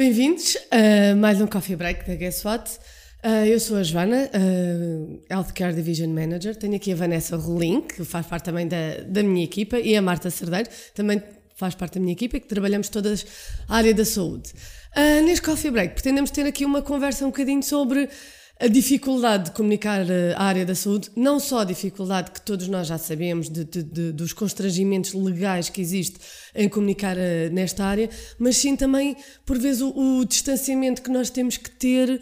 Bem-vindos a mais um Coffee Break da Guess What. Uh, eu sou a Joana, uh, Healthcare Division Manager. Tenho aqui a Vanessa Rolim, que faz parte também da, da minha equipa, e a Marta Cerdeiro, também faz parte da minha equipa, e que trabalhamos todas a área da saúde. Uh, neste Coffee Break, pretendemos ter aqui uma conversa um bocadinho sobre a dificuldade de comunicar eh, a área da saúde, não só a dificuldade que todos nós já sabemos de, de, de, dos constrangimentos legais que existe em comunicar uh, nesta área, mas sim também, por vezes, o, o distanciamento que nós temos que ter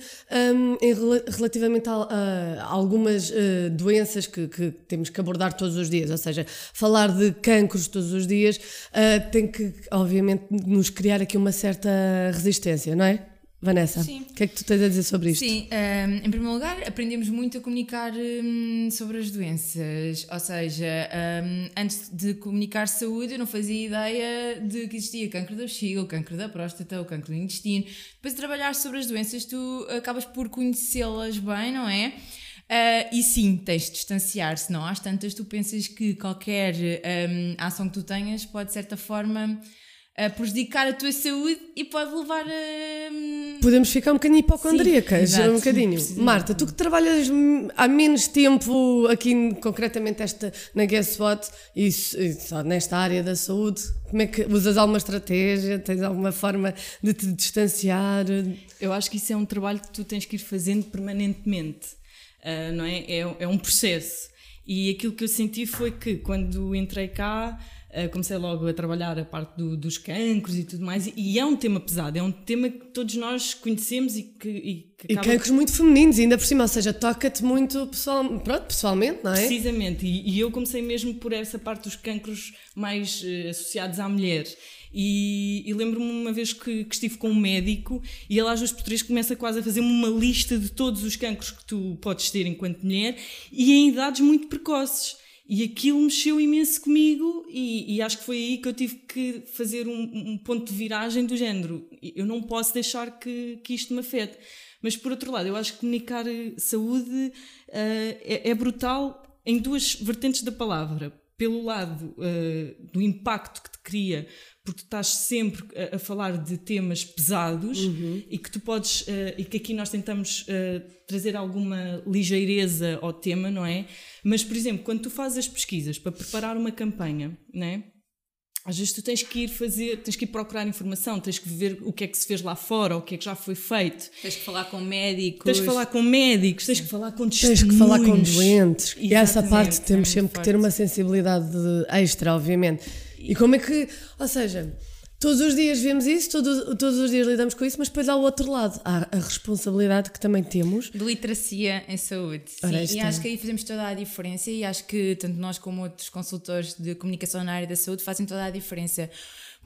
um, em, relativamente a, a, a algumas uh, doenças que, que, temos que abordar todos os dias. Ou seja, falar de cancros todos os dias uh, tem que, obviamente, nos criar aqui uma certa resistência, não é? Vanessa, o que é que tu tens a dizer sobre isto? Sim, um, em primeiro lugar, aprendemos muito a comunicar um, sobre as doenças. Ou seja, um, antes de comunicar saúde, eu não fazia ideia de que existia cancro da bexiga, o cancro da próstata, o cancro do intestino. Depois de trabalhar sobre as doenças, tu acabas por conhecê-las bem, não é? Uh, e sim, tens de distanciar, senão às tantas tu pensas que qualquer ação que tu tenhas pode, de certa forma, a prejudicar a tua saúde e pode levar a. Podemos ficar um bocadinho hipocondríacas, um bocadinho. Marta, tu que trabalhas há menos tempo aqui, concretamente esta, na Guess What, e, só nesta área da saúde, como é que usas alguma estratégia? Tens alguma forma de te distanciar? Eu acho que isso é um trabalho que tu tens que ir fazendo permanentemente, uh, não é? é? É um processo. E aquilo que eu senti foi que quando entrei cá uh, comecei logo a trabalhar a parte do, dos cancros e tudo mais, e, e, é um tema pesado, é um tema que todos nós conhecemos e que. E, que e cancros muito femininos, ainda por cima, ou seja, toca-te muito pessoal, pronto, pessoalmente, não é? Precisamente, e, e, eu comecei mesmo por essa parte dos cancros mais uh, associados à mulher. E, e lembro-me uma vez que, que, estive com um médico e ele às vezes por três começa quase a fazer-me uma lista de todos os cancros que tu podes ter enquanto mulher e em idades muito precoces. E aquilo mexeu imenso comigo, e, e, acho que foi aí que eu tive que fazer um, um, ponto de viragem do género. Eu não posso deixar que, que isto me afete. Mas por outro lado, eu acho que comunicar eh, saúde uh, é, é, brutal em duas vertentes da palavra. Pelo lado uh, do impacto que te cria porque tu estás sempre a, a falar de temas pesados uhum. e que tu podes, uh, e que aqui nós tentamos uh, trazer alguma ligeireza ao tema, não é? Mas, por exemplo, quando tu fazes as pesquisas para preparar uma campanha, não é? Às vezes tu tens que ir fazer, tens que ir procurar informação, tens que ver o que é que se fez lá fora, o que é que já foi feito. Tens que falar com médicos. Tens que falar com médicos, tens que falar com testemunhos. Tens que falar com doentes. Exatamente, e essa parte temos é sempre forte. que ter uma sensibilidade extra, obviamente. E como é que, ou seja, todos os dias vemos isso, todos, todos os dias lidamos com isso, mas depois há o outro lado, há a responsabilidade que também temos. De literacia em saúde. Sim, e acho que aí fazemos toda a diferença e acho que tanto nós como outros consultores de comunicação na área da saúde fazem toda a diferença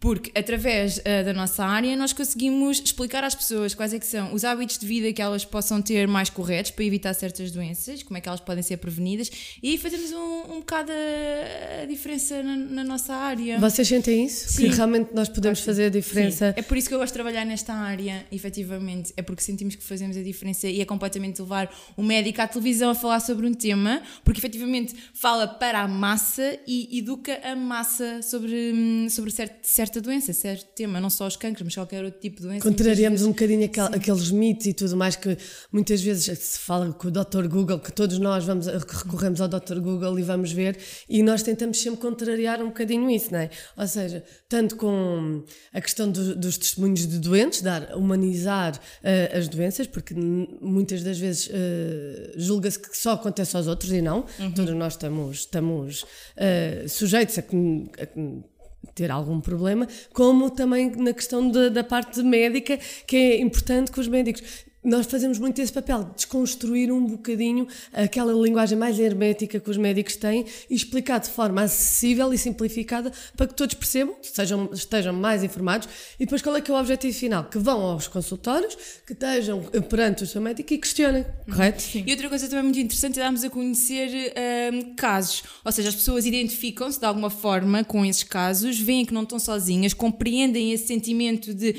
porque através uh, da nossa área nós conseguimos explicar às pessoas quais é que são os hábitos de vida que elas possam ter mais corretos para evitar certas doenças, como é que elas podem ser prevenidas e fazemos um, um bocado a, diferença na, na, nossa área. Vocês sentem isso? Sim. Que realmente nós podemos fazer a diferença? Sim. É por isso que eu gosto de trabalhar nesta área, efetivamente. É porque sentimos que fazemos a diferença e é completamente levar o médico à televisão a falar sobre um tema, porque efetivamente fala para a massa e educa a massa sobre, hum, sobre certo, certo certa doença, certo tema, não só os cancros, mas qualquer outro tipo de doença. Contrariamos um bocadinho aquel, aqueles mitos e tudo mais que muitas vezes se fala com o Dr. Google, que todos nós vamos, recorremos ao Dr. Google e vamos ver, e nós tentamos sempre contrariar um bocadinho isso, não é? Ou seja, tanto com a questão do, dos testemunhos de doentes, dar, humanizar uh, as doenças, porque muitas das vezes uh, julga-se que só acontece aos outros e não, uhum. todos nós estamos, estamos uh, sujeitos a que, a que ter algum problema, como também na questão de, da parte médica, que é importante que os médicos nós fazemos muito esse papel, desconstruir um bocadinho aquela linguagem mais hermética que os médicos têm e explicar de forma acessível e simplificada para que todos percebam, sejam, estejam mais informados e depois qual é que é o objetivo final? Que vão aos consultórios, que estejam perante o seu médico e questionem, correto? Sim. E outra coisa também muito interessante é darmos a conhecer um, casos, ou seja, as pessoas identificam-se de alguma forma com esses casos, veem que não estão sozinhas, compreendem esse sentimento de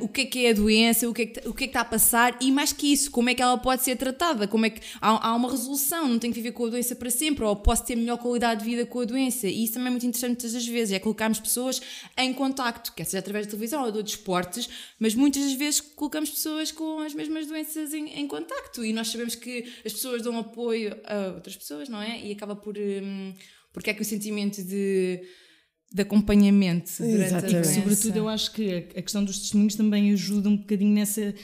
um, o que é que é a doença, o que é que, o que, é que está a passar tratar e mais que isso, como é que ela pode ser tratada, como é que há, há uma resolução, não tem que viver com a doença para sempre, ou posso ter melhor qualidade de vida com a doença. E isso também é muito interessante muitas das vezes, é colocarmos pessoas em contacto, quer seja através da televisão ou de outros esportes, mas muitas das vezes colocamos pessoas com as mesmas doenças em, em contacto e nós sabemos que as pessoas dão apoio a outras pessoas, não é? E acaba por. Hum, porque é que o sentimento de de acompanhamento durante Exatamente. E sobretudo eu acho que a questão dos testemunhos também ajuda um bocadinho nessa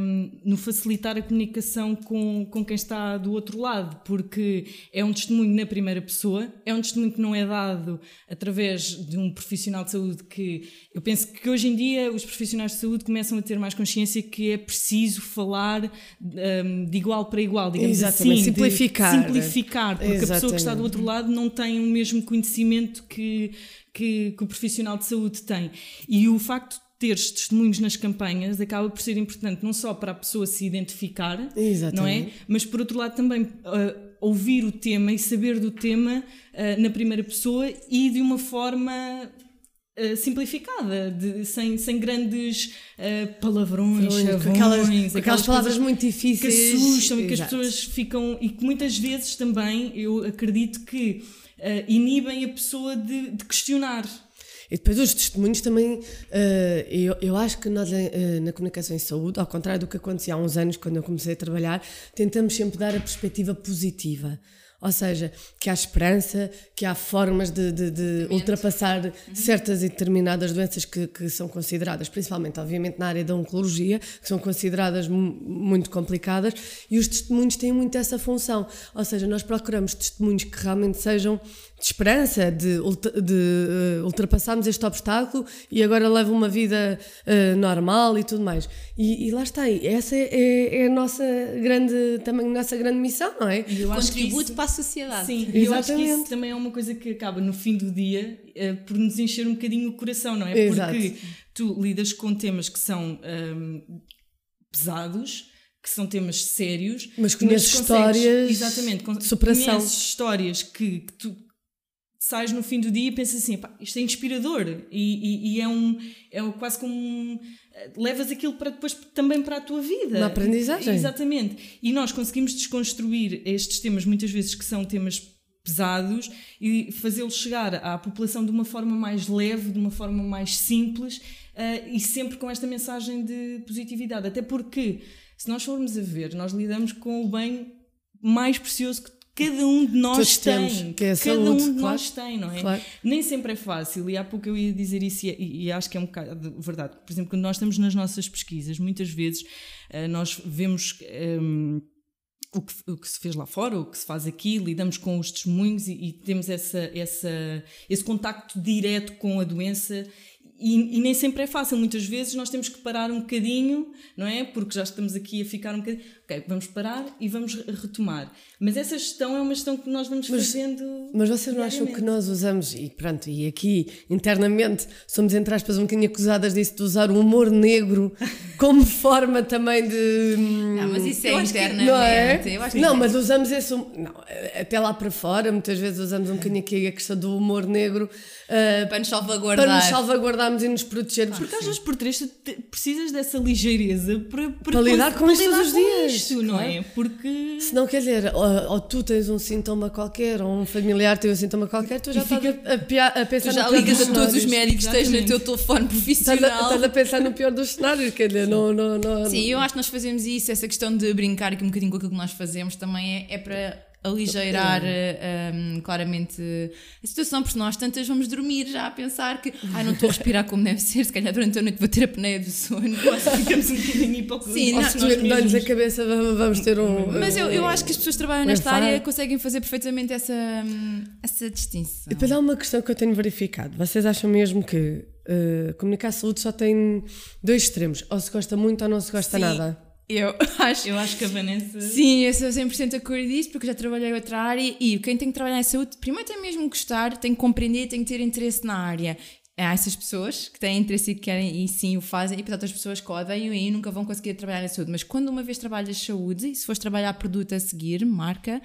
hum, no facilitar a comunicação com, com quem está do outro lado, porque é um testemunho na primeira pessoa, é um testemunho que não é dado através de um profissional de saúde que eu penso que hoje em dia os profissionais de saúde começam a ter mais consciência que é preciso falar hum, de igual para igual, digamos Exatamente, assim, simplificar. simplificar, porque a pessoa que está do Exatamente. outro lado não tem o mesmo conhecimento que, que, que o profissional de saúde tem. E o facto de teres testemunhos nas campanhas acaba por ser importante não só para a pessoa se identificar, não é? Exatamente. Mas por outro lado também ah, ouvir o tema e saber do tema ah, na primeira pessoa e de uma forma ah, simplificada, de- sem, sem grandes palavrões, chavões, aquelas, aquelas aquelas palavras muito que difíceis. assustam e que as Exato. pessoas ficam e que muitas vezes também eu acredito que ah, inibem a pessoa de, de questionar. E depois os testemunhos também, eh, eu, eu acho que nós eh, na comunicação em saúde, ao contrário do que acontecia há uns anos quando eu comecei a trabalhar, tentamos sempre dar a perspectiva positiva. Ou seja, que há esperança, que há formas de, de- de ultrapassar certas e determinadas doenças que, que são consideradas, principalmente, obviamente, na área da oncologia, que são consideradas mu- muito complicadas, e os testemunhos têm muito essa função. Ou seja, nós procuramos testemunhos que realmente sejam de esperança, de, de eh, ultrapassarmos este obstáculo e agora levo uma vida eh, normal e tudo mais. E, e lá está, essa é, é- é a nossa grande, também a nossa grande missão, não é? Eu acho que Contributo isso- para sociedade. Sim, e eu acho que isso também é uma coisa que acaba no fim do dia eh, por nos encher um bocadinho o coração, não é? Exato. Porque tu lidas com temas que são ahm, pesados, que são temas sérios, Mas conheces consegues- histórias exatamente, de superação. conheces histórias que, que tu sais no fim do dia e pensas assim, "Pá, isto é inspirador e, e- e é um é um- quase como um, levas aquilo para depois também para a tua vida. Uma aprendizagem. Exatamente. E nós conseguimos desconstruir estes temas muitas vezes que são temas pesados e fazê-los chegar à população de uma forma mais leve, de uma forma mais simples eh, e sempre com esta mensagem de positividade. Até porque, se nós formos a ver, nós lidamos com o bem mais precioso que cada um de nós Todos tem. temos, que é cada saúde, um de claro. nós tem, não é? Claro. Nem sempre é fácil, e há pouco eu ia dizer isso, e, e acho que é um bocado verdade. Por exemplo, quando nós estamos nas nossas pesquisas, muitas vezes eh, nós vemos. ehm, o que, o que se fez lá fora, o que se faz aqui, lidamos com os testemunhos e, e temos essa, essa, esse contacto direto com a doença e, e nem sempre é fácil. Muitas vezes nós temos que parar um bocadinho, não é? Porque já estamos aqui a ficar um bocadinho. Ok, vamos parar e vamos re- retomar. Mas essa gestão é uma gestão que nós vamos fazendo. Mas vocês não acham que nós usamos, e pronto, e aqui internamente somos, entre aspas, um bocadinho acusadas disso, de usar o humor negro como forma também de. Não, mas isso é que- internamente. Não, é? Não é. mas usamos esse. hum- Não, até lá para fora, muitas vezes usamos um bocadinho aqui a questão do humor negro ah, Para nos salvaguardar. para nos salvaguardarmos e nos protegermos. Porque às vezes por três tu te- precisas dessa ligeireza para, para, Para lidar com isto todos os dias, isto, não é? Porque. Se não quer dizer, ou, ou tu tens um sintoma qualquer, ou um familiar tem um sintoma qualquer, tu já estás fica- a, pia- a pensar Tu já no ligas a todos os médicos que tens no teu telefone profissional. estás a pensar no pior dos cenários, quer dizer, não, não, não, Sim, eu acho que nós fazemos isso, essa questão de brincar aqui um bocadinho com aquilo que nós fazemos também é, é para aligeirar eh, um, claramente a situação, porque nós tantas vamos dormir já a pensar que ai, não estou a respirar como deve ser, se calhar durante a noite vou ter a apneia do sono. Quase ficamos um bocadinho hipócritas. Sim, dá-lhes a cabeça, vamos vamos ter um. Mas eu, eu acho que as pessoas que trabalham Um nesta área conseguem fazer perfeitamente essa, essa distinção. E depois há uma questão que eu tenho verificado. Vocês acham mesmo que eh, comunicar a saúde só tem dois extremos? Ou se gosta muito ou não se gosta Sim. nada? Eu acho. Eu acho que a Vanessa. Sim, eu sou 100% de acordo disso, porque já trabalhei em outra área e quem tem que trabalhar em saúde, primeiro tem mesmo que gostar, tem que compreender, tem que ter interesse na área. Há essas pessoas que têm interesse e que querem e sim o fazem, e há outras pessoas que odeiam e nunca vão conseguir trabalhar em saúde. Mas quando uma vez trabalhas saúde, e se fores trabalhar produto a seguir, marca,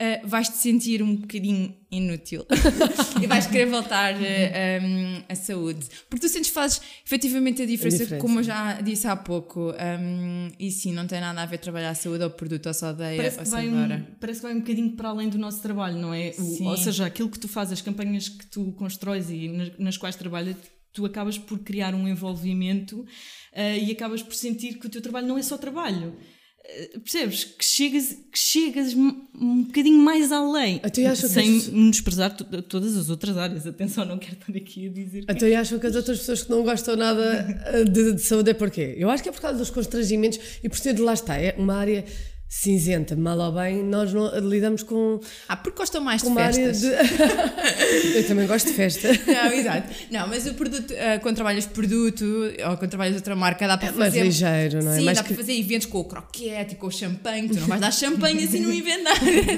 uh, vais-te sentir um bocadinho inútil e vais querer voltar uh, um, à saúde. Porque tu sentes que fazes efetivamente a diferença, a diferença. como eu já disse há pouco. Um, e sim, não tem nada a ver trabalhar a saúde ou produto ou só odeia parece ou vai um, Parece que vai um bocadinho para além do nosso trabalho, não é? O, ou seja, aquilo que tu fazes, as campanhas que tu constróis e nas, nas quais trabalhas, tu acabas por criar um envolvimento uh, e acabas por sentir que o teu trabalho não é só trabalho eh, percebes? Que chegas, que chegas um bocadinho mais além. sem isso... desprezar todas as outras áreas. Atenção, não quero estar aqui a dizer. Que... Então, e acham que as outras pessoas que não gostam nada eh, de, de saúde é porquê? Eu acho que é por causa dos constrangimentos e por ser de lá está. É uma área cinzenta, mal ou bem, nós não, lidamos com. Ah, porque gostam mais de festas. De... eu também gosto de festa. Não, exato. Não, mas o produto, uh, quando trabalhas produto ou quando trabalhas outra marca, dá para é fazer. Mais ligeiro, não é? Sim, mais dá que... para fazer eventos com o croquete e com o champanhe. Tu não vais dar champanhe assim num evento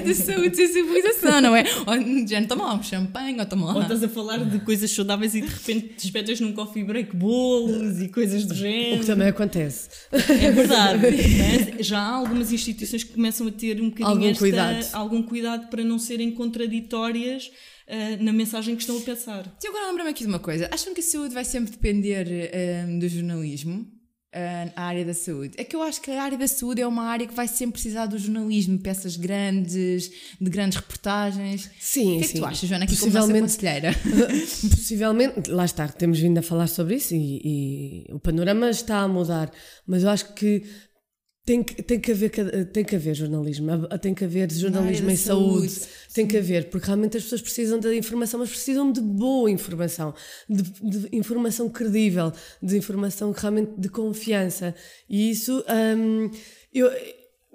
de saúde e civilização, não é? Ou já toma lá um champanhe ou toma lá. Ou estás a falar de coisas saudáveis e de repente te espetas num coffee break bolos e coisas do género. O que também acontece. É verdade. Mas já há algumas instituições instituições que começam a ter um bocadinho algum, esta, cuidado. algum cuidado para não serem contraditórias uh, na mensagem que estão a pensar. E agora lembra-me aqui de uma coisa: acham que a saúde vai sempre depender uh, do jornalismo? Uh, a área da saúde. É que eu acho que a área da saúde é uma área que vai sempre precisar do jornalismo, peças grandes, de grandes reportagens. Sim, o que é que tu achas, Joana, aqui possivelmente, como conselheira? possivelmente, lá está, temos vindo a falar sobre isso e, e o panorama está a mudar, mas eu acho que tem que, tem, que haver, tem que haver jornalismo, tem que haver jornalismo em saúde, saúde, tem que haver, porque realmente as pessoas precisam de informação, mas precisam de boa informação, de, de informação credível, de informação realmente de confiança. E isso, hum, eu,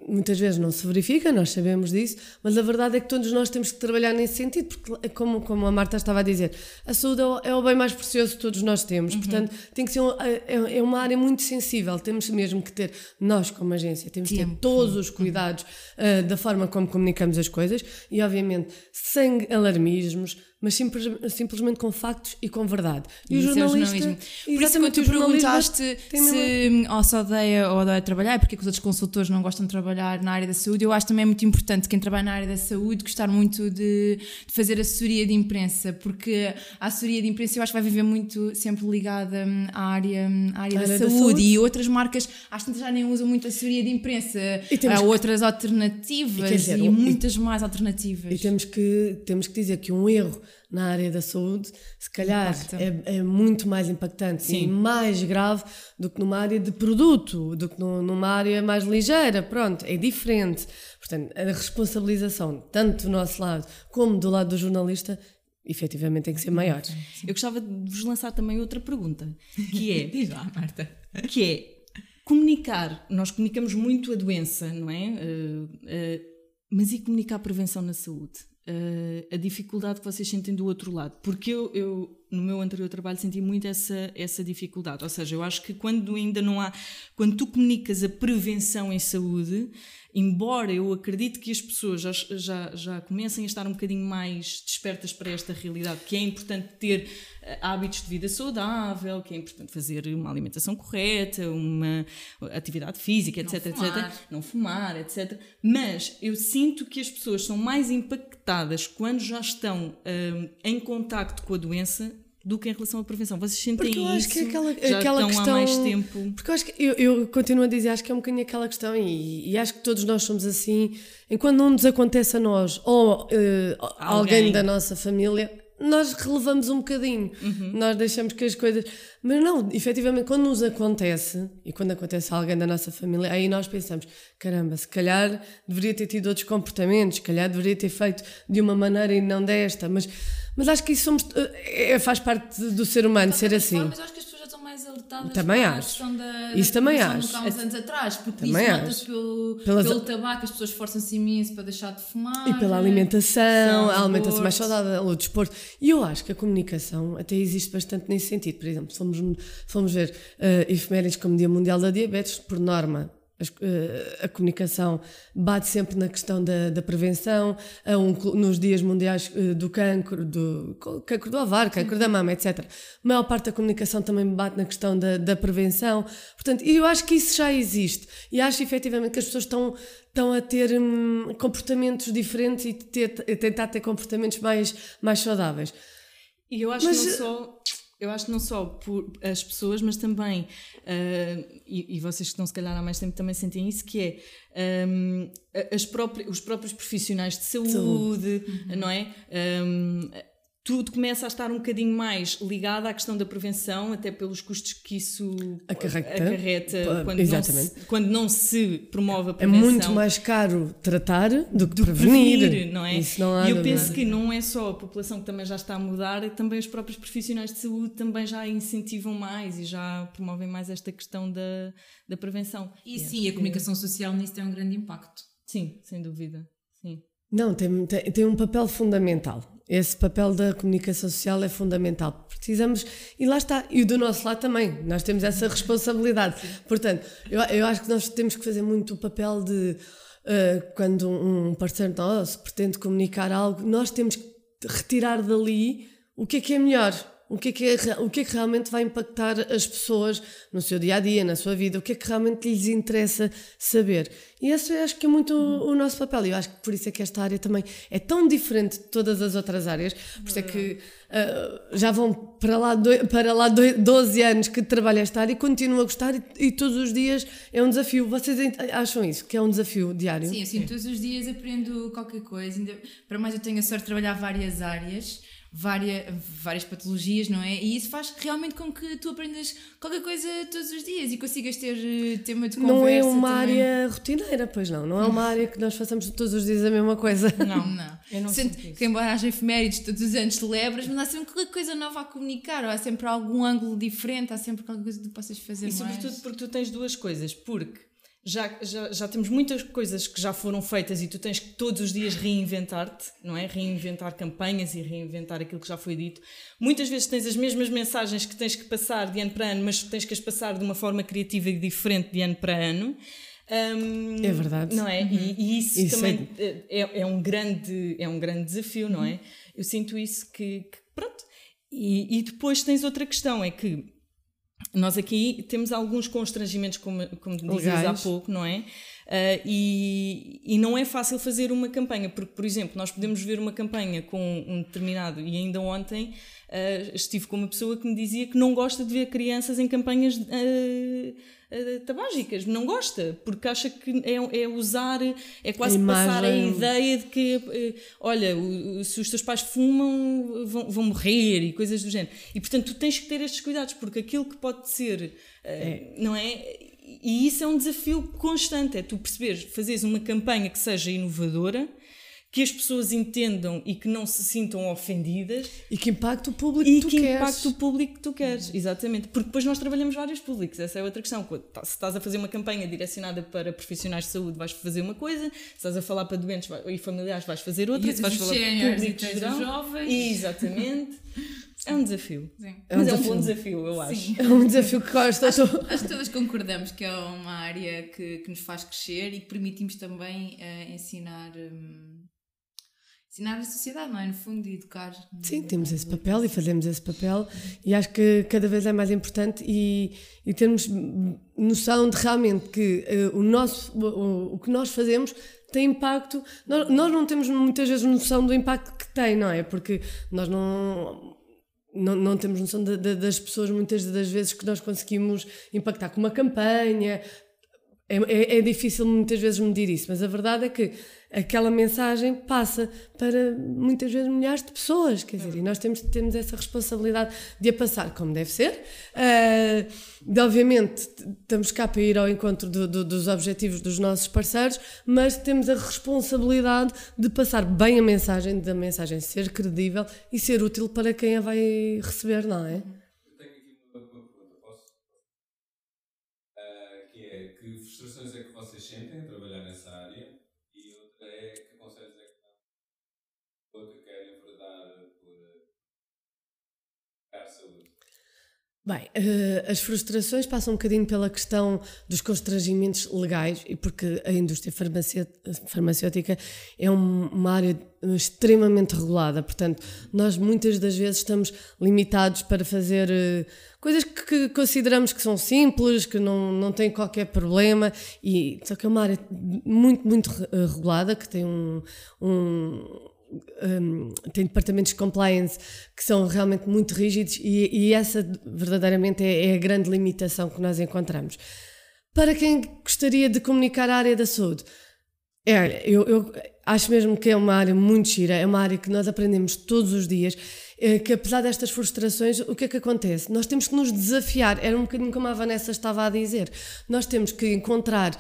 muitas vezes não se verifica, nós sabemos disso, mas a verdade é que todos nós temos que trabalhar nesse sentido, porque, como, como a Marta estava a dizer, a saúde é o é bem mais precioso que todos nós temos, uhum. portanto, tem que ser um, é, é, uma área muito sensível, temos mesmo que ter, nós como agência, temos que ter todos os cuidados uh, da forma como comunicamos as coisas e, obviamente, sem alarmismos, mas simples, simplesmente com factos e com verdade. E, e o jornalista. É o Por isso, quando tu perguntaste se ou se odeia ou odeia trabalhar, porque é que os outros consultores não gostam de trabalhar na área da saúde, eu acho também muito importante quem trabalha na área da saúde gostar muito de, de fazer assessoria de imprensa, porque a assessoria de imprensa eu acho que vai viver muito sempre ligada hum, à área, hum, à área, da, área saúde. da, saúde. e outras marcas, acho que já nem usam muito assessoria de imprensa. Há outras alternativas e, dizer, e muitas e, mais alternativas. E temos que, temos que dizer que um erro na área da saúde, se calhar é, é, muito mais impactante Sim. e mais grave do que numa área de produto, do que numa área mais ligeira. Pronto, é diferente. Portanto, a responsabilização, tanto do nosso lado como do lado do jornalista, efetivamente tem que ser maior. Eu gostava de vos lançar também outra pergunta, que é... Diz lá, Marta. Que é, comunicar, nós comunicamos muito a doença, não é? Uh, uh, mas e comunicar a prevenção na saúde? Uh, a dificuldade que vocês sentem do outro lado. Porque eu, eu, no meu anterior trabalho, senti muito essa, essa dificuldade. Ou seja, eu acho que quando ainda não há. Quando tu comunicas a prevenção em saúde, embora eu acredite que as pessoas já, já, já comecem a estar um bocadinho mais despertas para esta realidade, que é importante ter eh, hábitos de vida saudável, que é importante fazer uma alimentação correta, uma atividade física, etc, não etc, não fumar, etc. Mas eu sinto que as pessoas são mais impactadas quando já estão um, em contacto com a doença do que em relação à prevenção. Vocês sentem porque eu acho isso? Que é aquela, já aquela estão questão, há mais tempo. Porque eu acho que eu, eu, continuo a dizer, acho que é um bocadinho aquela questão, e, e acho que todos nós somos assim, enquanto não nos acontece a nós ou uh, alguém. alguém da nossa família, nós relevamos um bocadinho, uhum. nós deixamos que as coisas. Mas não, efetivamente, quando nos acontece, e quando acontece a alguém da nossa família, aí nós pensamos: caramba, se calhar deveria ter tido outros comportamentos, se calhar deveria ter feito de uma maneira e não desta, mas, mas acho que isso somos, é, faz parte do ser humano ser assim. Acho que as pessoas alertadas também acho. da, isso da também acho. há uns anos atrás, porque também isso nota-se pelo, Pelas... pelo tabaco, as pessoas esforçam-se imenso para deixar de fumar. E pela alimentação, a alimentação mais saudável, o desporto. E eu acho que a comunicação até existe bastante nesse sentido. Por exemplo, se formos, fomos ver uh, efemérides como Dia Mundial da Diabetes, por norma, eh, a comunicação bate sempre na questão da, da prevenção, um, nos dias mundiais eh, do cancro, do cancro do ovário, cancro da mama, etc. A maior parte da comunicação também bate na questão da, da prevenção. Portanto, eu acho que isso já existe e acho efetivamente que as pessoas estão estão a ter hum, comportamentos diferentes e ter, tentar ter comportamentos mais, mais saudáveis. E eu acho mas, que não só eu acho que não só por as pessoas, mas também, uh, e, e, vocês que estão se calhar há mais tempo também sentem isso, que é um, as próprias, os próprios profissionais de saúde. Uhum. não é? Um, tudo começa a estar um bocadinho mais ligado à questão da prevenção, até pelos custos que isso acarreta, acarreta quando, não se, quando, não se, promove a prevenção. É muito mais caro tratar do que do prevenir. prevenir. não é? Isso não há e eu penso que não é só a população que também já está a mudar, é também os próprios profissionais de saúde também já incentivam mais e já promovem mais esta questão da, da prevenção. E sim, a comunicação social nisso tem um grande impacto. Sim, sem dúvida. Sim. Não, tem, tem, tem um papel fundamental. Esse papel da comunicação social é fundamental. Precisamos, e lá está, e do nosso lado também, nós temos essa responsabilidade. Portanto, eu, eu acho que nós temos que fazer muito o papel de, uh, quando um parceiro nosso pretende comunicar algo, nós temos que retirar dali o que é que é melhor o que, é que é, o que é que realmente vai impactar as pessoas no seu dia a dia, na sua vida, o que é que realmente lhes interessa saber. E esse eu acho que é muito o, o nosso papel. E eu acho que por isso é que esta área também é tão diferente de todas as outras áreas, por isso é que uh, já vão para lá, do, para lá do, 12 anos que trabalho esta área e continuo a gostar e, e, todos os dias é um desafio. Vocês acham isso? Que é um desafio diário? Sim, assim, todos os dias aprendo qualquer coisa. Para mais eu tenho a sorte de trabalhar várias áreas várias, várias patologias, não é? E isso faz realmente com que tu aprendas qualquer coisa todos os dias e consigas ter eh, tema de conversa. Não é uma também. área rotineira, pois não. Não é uma área que nós façamos todos os dias a mesma coisa. Não, não. Eu não Sendo que, embora haja efemérides todos os anos celebras, mas há sempre qualquer coisa nova a comunicar, ou há sempre algum ângulo diferente, há sempre qualquer coisa que tu possas fazer e mais. E sobretudo porque tu tens duas coisas, porque já, já, já temos muitas coisas que já foram feitas e tu tens que todos os dias reinventar-te, não é? Reinventar campanhas e reinventar aquilo que já foi dito. Muitas vezes tens as mesmas mensagens que tens que passar de ano para ano, mas tens que as passar de uma forma criativa e diferente de ano para ano. Um, é verdade. Não é? Uhum. E, e, isso, isso também é... É, é... um grande, é um grande desafio, não é? Uhum. Eu sinto isso que, que pronto. E, e depois tens outra questão, é que nós aqui temos alguns constrangimentos, como, como dizias há pouco, não é? Uh, e, e não é fácil fazer uma campanha, porque, por exemplo, nós podemos ver uma campanha com um determinado, e ainda ontem uh, estive com uma pessoa que me dizia que não gosta de ver crianças em campanhas. Uh, uh, tabágicas, não gosta, porque acha que é, é usar, é quase a passar a ideia de que, olha, o, se os teus pais fumam, vão, vão morrer e coisas do género. E portanto, tu tens que ter estes cuidados, porque aquilo que pode ser, é. não é? E isso é um desafio constante, é tu perceberes, fazeres uma campanha que seja inovadora, que as pessoas entendam e que não se sintam ofendidas. E que impacte o público e que tu queres. E que impacte o público que tu queres, exatamente. Porque depois nós trabalhamos vários públicos, essa é outra questão. Tá, se estás a fazer uma campanha direcionada para profissionais de saúde, vais fazer uma coisa, se estás a falar para doentes e familiares, vais fazer outra, e se vais falar para público geral. jovens. Exatamente. É um desafio. Sim. É um Mas desafio. é um bom desafio, eu acho. Sim. É um desafio que gosto. Acho, acho que todas concordamos que é uma área que, que nos faz crescer e que permitimos também uh, ensinar. Um, ensinar a sociedade, não é? No fundo, de educar. Sim, temos esse papel e fazemos esse papel e acho que cada vez é mais importante e, e termos noção de realmente que uh, o, nosso, o, o, que nós fazemos tem impacto. Nós, nós não temos muitas vezes noção do impacto que tem, não é? Porque nós não. Não, não temos noção de, de, das pessoas, muitas das vezes, que nós conseguimos impactar com uma campanha, é, é, é, difícil muitas vezes medir isso, mas a verdade é que aquela mensagem passa para muitas vezes milhares de pessoas, quer dizer, e nós temos, temos essa responsabilidade de a passar como deve ser. Uh, de, obviamente, estamos cá para ir ao encontro do, do, dos objetivos dos nossos parceiros, mas temos a responsabilidade de passar bem a mensagem, da mensagem ser credível e ser útil para quem a vai receber, não é? Bem, uh, as frustrações passam um bocadinho pela questão dos constrangimentos legais e porque a indústria farmacêutica é um, uma área extremamente regulada, portanto, nós muitas das vezes estamos limitados para fazer uh, coisas que, que, consideramos que são simples, que não, não têm qualquer problema, e só que é uma área muito, muito uh, regulada, que tem um, um um, tem departamentos de compliance que são realmente muito rígidos e, e essa verdadeiramente é, é, a grande limitação que nós encontramos. Para quem gostaria de comunicar a área da saúde, é, eu, eu acho mesmo que é uma área muito gira, é uma área que nós aprendemos todos os dias que apesar destas frustrações, o que é que acontece? Nós temos que nos desafiar, era um bocadinho como a Vanessa estava a dizer, nós temos que encontrar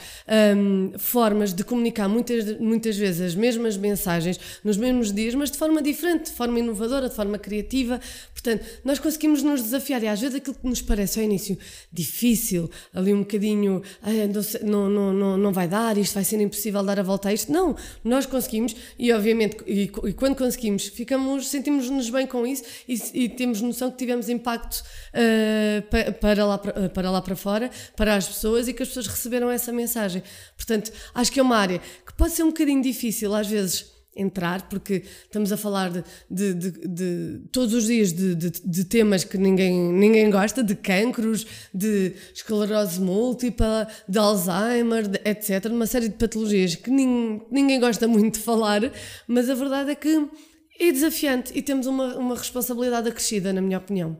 um, formas de comunicar muitas, muitas vezes as mesmas mensagens nos mesmos dias, mas de forma diferente, de forma inovadora, de forma criativa. Portanto, nós conseguimos nos desafiar e às vezes aquilo que nos parece ao início difícil, ali um bocadinho, ah, não, não, não, não vai dar, isto vai ser impossível dar a volta a isto. Não, nós conseguimos e obviamente, e, e quando conseguimos, ficamos, sentimos-nos bem com isso e, e temos noção que tivemos impacto uh, pa, para, lá, para, para lá para fora, para as pessoas e que as pessoas receberam essa mensagem. Portanto, acho que é uma área que pode ser um bocadinho difícil às vezes entrar, porque estamos a falar de, de, de, de todos os dias de, temas que ninguém, ninguém gosta, de cancros, de esclerose múltipla, de Alzheimer, etc. Uma série de patologias que nin, ninguém gosta muito de falar, mas a verdade é que e desafiante e temos uma, uma responsabilidade acrescida, na minha opinião.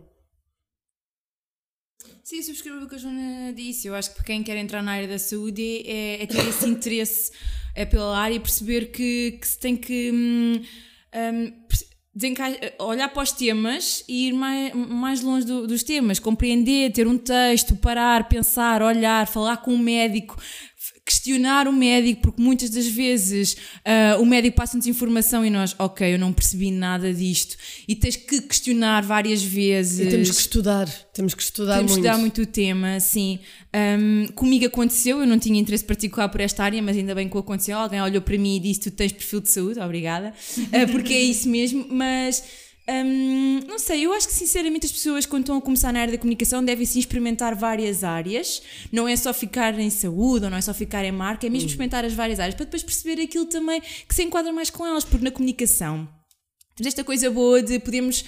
Sim, subscrevo o que a Joana disse. Eu acho que para quem quer entrar na área da saúde é, é ter esse interesse é pela área e perceber que, que se tem que hum, hum, olhar para os temas e ir mais, mais longe do, dos temas, compreender, ter um texto, parar, pensar, olhar, falar com um médico, questionar o médico, porque muitas das vezes uh, o médico passa-nos informação e nós, ok, eu não percebi nada disto, e tens que questionar várias vezes. E temos que estudar, temos que estudar temos muito. Temos que estudar muito o tema, sim. Um, comigo aconteceu, eu não tinha interesse particular por esta área, mas ainda bem que aconteceu. Alguém olhou para mim e disse: Tu tens perfil de saúde, obrigada, uh, porque é isso mesmo, mas Hum, não sei, eu acho que sinceramente as pessoas quando estão a começar na área da comunicação devem sim experimentar várias áreas. Não é só ficar em saúde ou não é só ficar em marca, é mesmo uhum. experimentar as várias áreas para depois perceber aquilo também que se enquadra mais com elas, porque na comunicação temos esta coisa boa de podermos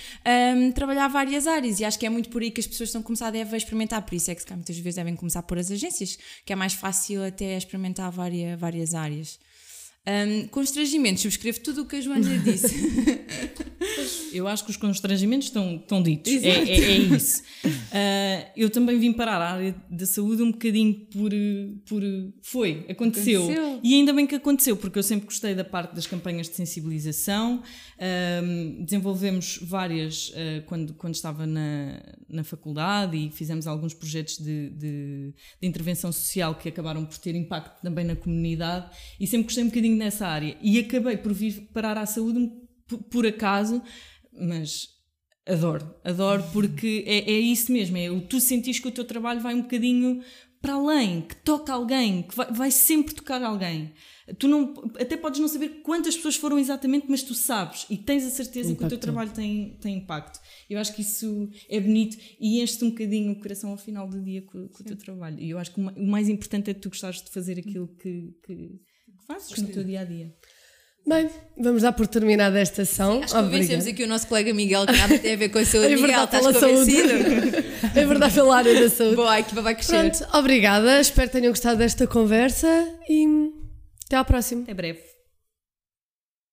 um, trabalhar várias áreas e acho que é muito por aí que as pessoas estão a começar a experimentar, por isso é que muitas vezes devem começar por as agências, que é mais fácil até experimentar várias, várias áreas. Um, constrangimentos, subscrevo tudo o que a Joana disse. eu acho que os constrangimentos estão, estão ditos. É, é, é, isso. Uh, eu também vim parar a área da saúde um bocadinho por. por foi, aconteceu. aconteceu. E ainda bem que aconteceu, porque eu sempre gostei da parte das campanhas de sensibilização. Um, desenvolvemos várias uh, quando, quando estava na, na faculdade e fizemos alguns projetos de, de, de intervenção social que acabaram por ter impacto também na comunidade. E sempre gostei um bocadinho nessa área. E acabei por vir parar à saúde por acaso, mas adoro, adoro porque é, é isso mesmo, é o tu sentires que o teu trabalho vai um bocadinho para além, que toca alguém, que vai, vai, sempre tocar alguém. Tu não, até podes não saber quantas pessoas foram exatamente, mas tu sabes e tens a certeza que o teu trabalho tem, tem impacto. Eu acho que isso é bonito e enche-te um bocadinho o coração ao final do dia com, com o teu trabalho. E eu acho que o mais importante é tu gostares de fazer aquilo que, que, que fazes no teu dia a dia. Bem, vamos dar por terminada esta sessão. Sim, acho que convencemos aqui o nosso colega Miguel, que nada tem a ver com a saúde. É Miguel, estás convencido? Saúde. é verdade, pela área da saúde. Boa, a equipa vai crescer. Pronto, obrigada. Espero que tenham gostado desta conversa e até à próxima. Até breve.